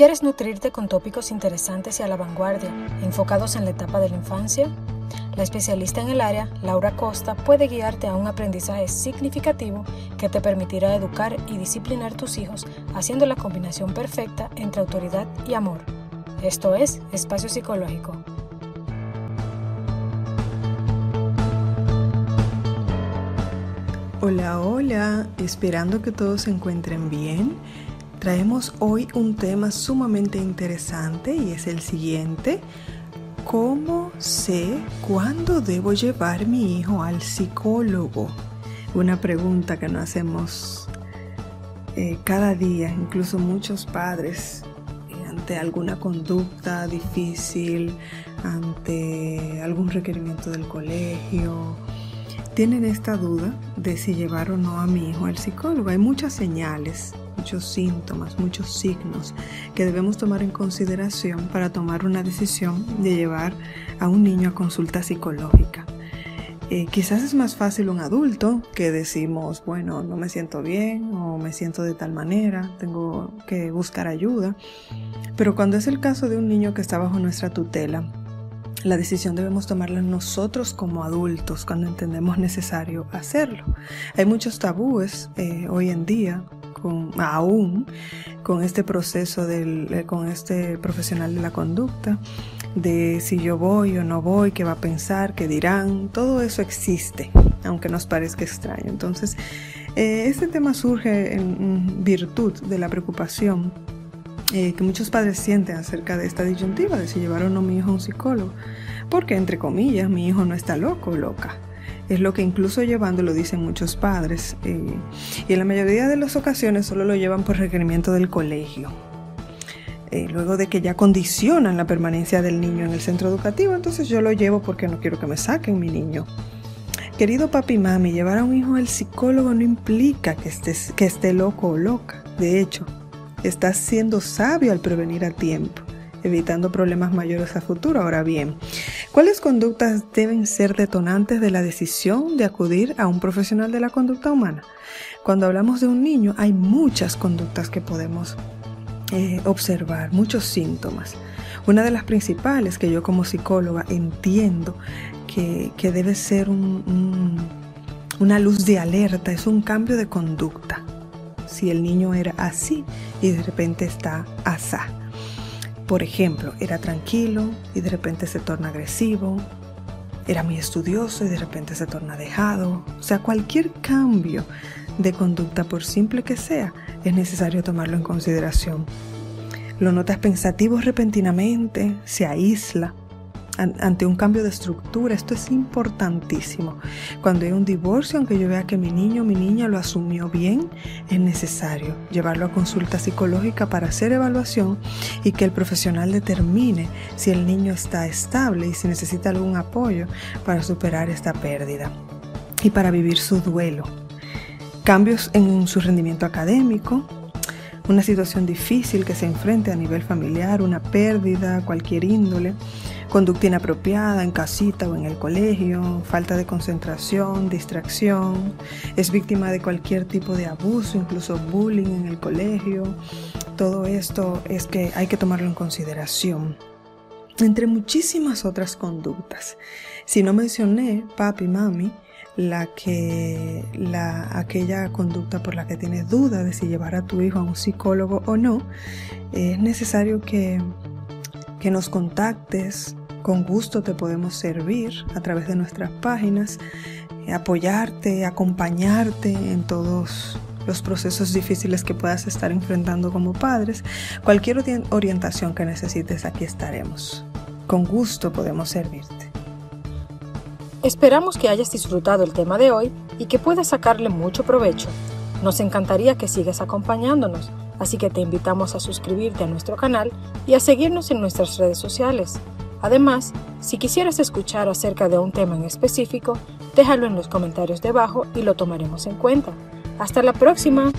¿Quieres nutrirte con tópicos interesantes y a la vanguardia, enfocados en la etapa de la infancia? La especialista en el área, Laura Costa, puede guiarte a un aprendizaje significativo que te permitirá educar y disciplinar tus hijos haciendo la combinación perfecta entre autoridad y amor. Esto es Espacio Psicológico. Hola, hola, esperando que todos se encuentren bien. Traemos hoy un tema sumamente interesante y es el siguiente. ¿Cómo sé cuándo debo llevar mi hijo al psicólogo? Una pregunta que nos hacemos eh, cada día, incluso muchos padres, ante alguna conducta difícil, ante algún requerimiento del colegio, tienen esta duda de si llevar o no a mi hijo al psicólogo. Hay muchas señales muchos síntomas, muchos signos que debemos tomar en consideración para tomar una decisión de llevar a un niño a consulta psicológica. Eh, quizás es más fácil un adulto que decimos, bueno, no me siento bien o me siento de tal manera, tengo que buscar ayuda. Pero cuando es el caso de un niño que está bajo nuestra tutela, la decisión debemos tomarla nosotros como adultos cuando entendemos necesario hacerlo. Hay muchos tabúes eh, hoy en día aún con este proceso del, eh, con este profesional de la conducta, de si yo voy o no voy, qué va a pensar, qué dirán, todo eso existe, aunque nos parezca extraño. Entonces, eh, este tema surge en virtud de la preocupación eh, que muchos padres sienten acerca de esta disyuntiva de si llevar o no mi hijo a un psicólogo, porque entre comillas mi hijo no está loco o loca es lo que incluso llevando lo dicen muchos padres. Eh, y en la mayoría de las ocasiones solo lo llevan por requerimiento del colegio. Eh, luego de que ya condicionan la permanencia del niño en el centro educativo, entonces yo lo llevo porque no quiero que me saquen mi niño. Querido papi y mami, llevar a un hijo al psicólogo no implica que, estés, que esté loco o loca. De hecho, estás siendo sabio al prevenir a tiempo evitando problemas mayores a futuro. Ahora bien, ¿cuáles conductas deben ser detonantes de la decisión de acudir a un profesional de la conducta humana? Cuando hablamos de un niño hay muchas conductas que podemos eh, observar, muchos síntomas. Una de las principales que yo como psicóloga entiendo que, debe ser una luz de alerta es un cambio de conducta. Si el niño era así y de repente está asá. Por ejemplo, era tranquilo y de repente se torna agresivo, era muy estudioso y de repente se torna dejado. O sea, cualquier cambio de conducta, por simple que sea, es necesario tomarlo en consideración. Lo notas pensativo repentinamente, se aísla, ante un cambio de estructura. Esto es importantísimo. Cuando hay un divorcio, aunque yo vea que mi niño o mi niña lo asumió bien, es necesario llevarlo a consulta psicológica para hacer evaluación y que el profesional determine si el niño está estable y si necesita algún apoyo para superar esta pérdida y para vivir su duelo. Cambios en su rendimiento académico, una situación difícil que se enfrente a nivel familiar, una pérdida, cualquier índole, conducta inapropiada en casita o en el colegio, falta de concentración, distracción, es víctima de cualquier tipo de abuso, incluso bullying en el colegio. Todo esto es que hay que tomarlo en consideración. Entre muchísimas otras conductas. Si no mencioné papi, mami, la que la aquella conducta por la que tienes duda de si llevar a tu hijo a un psicólogo o no, es necesario que que nos contactes, con gusto te podemos servir a través de nuestras páginas, apoyarte, acompañarte en todos los procesos difíciles que puedas estar enfrentando como padres. Cualquier orientación que necesites, aquí estaremos. Con gusto podemos servirte. Esperamos que hayas disfrutado el tema de hoy y que puedas sacarle mucho provecho. Nos encantaría que sigas acompañándonos, así que te invitamos a suscribirte a nuestro canal y a seguirnos en nuestras redes sociales. Además, si quisieras escuchar acerca de un tema en específico, déjalo en los comentarios debajo y lo tomaremos en cuenta. Hasta la próxima.